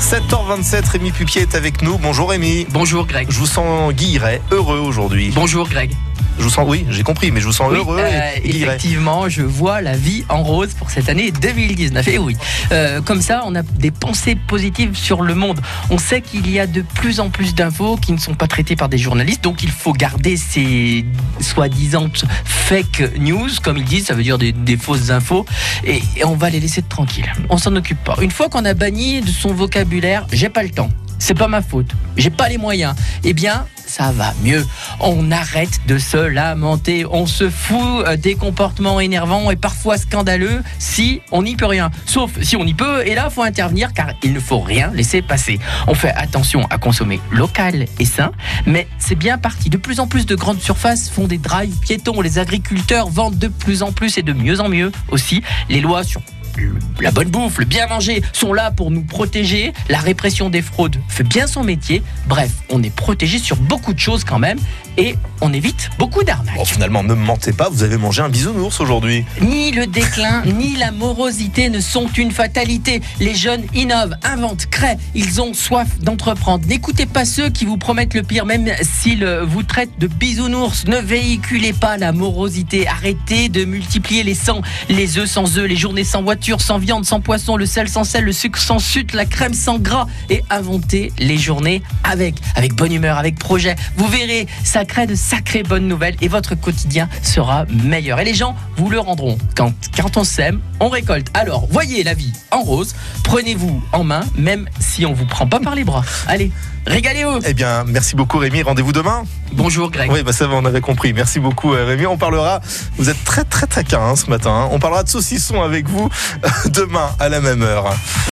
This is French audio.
7h27, Rémi Pupier est avec nous. Bonjour Rémi. Bonjour Greg. Je vous sens guilleret, heureux aujourd'hui. Bonjour Greg. Je vous sens, oui, j'ai compris, mais je vous sens Oui, heureux euh, et effectivement, je vois la vie en rose pour cette année 2019. Et oui, euh, comme ça, on a des pensées positives sur le monde. On sait qu'il y a de plus en plus d'infos qui ne sont pas traitées par des journalistes, donc il faut garder ces soi-disant fake news, comme ils disent, ça veut dire des, des fausses infos, et, et on va les laisser tranquilles. On s'en occupe pas. Une fois qu'on a banni de son vocabulaire, j'ai pas le temps. C'est pas ma faute. J'ai pas les moyens. Eh bien, ça va mieux. On arrête de se lamenter. On se fout euh, des comportements énervants et parfois scandaleux si on n'y peut rien. Sauf si on y peut. Et là, faut intervenir car il ne faut rien laisser passer. On fait attention à consommer local et sain, mais c'est bien parti. De plus en plus de grandes surfaces font des drives piétons. Les agriculteurs vendent de plus en plus et de mieux en mieux aussi. Les lois sur la bonne bouffe, le bien manger sont là pour nous protéger. La répression des fraudes fait bien son métier. Bref, on est protégé sur beaucoup de choses quand même et on évite beaucoup d'arnaques. Bon, finalement, ne me mentez pas, vous avez mangé un bisounours aujourd'hui. Ni le déclin, ni la morosité ne sont une fatalité. Les jeunes innovent, inventent, créent. Ils ont soif d'entreprendre. N'écoutez pas ceux qui vous promettent le pire, même s'ils vous traitent de bisounours. Ne véhiculez pas la morosité. Arrêtez de multiplier les sangs, les œufs sans œufs, les journées sans voiture, sans viande, sans poisson, le sel sans sel, le sucre sans sucre, la crème sans gras. Et inventez les journées avec, avec bonne humeur, avec projet. Vous verrez, ça crée de sacrées bonnes nouvelles et votre quotidien sera meilleur. Et les gens vous le rendront. Quand, quand on sème, on récolte. Alors, voyez la vie en rose. Prenez-vous en main, même si on vous prend pas par les bras. Allez, régalez-vous. Eh bien, merci beaucoup Rémi. Rendez-vous demain. Bonjour Greg. Oui, bah ça va, on avait compris. Merci beaucoup euh, Rémi. On parlera, vous êtes très très taquin hein, ce matin. hein. On parlera de saucisson avec vous demain à la même heure.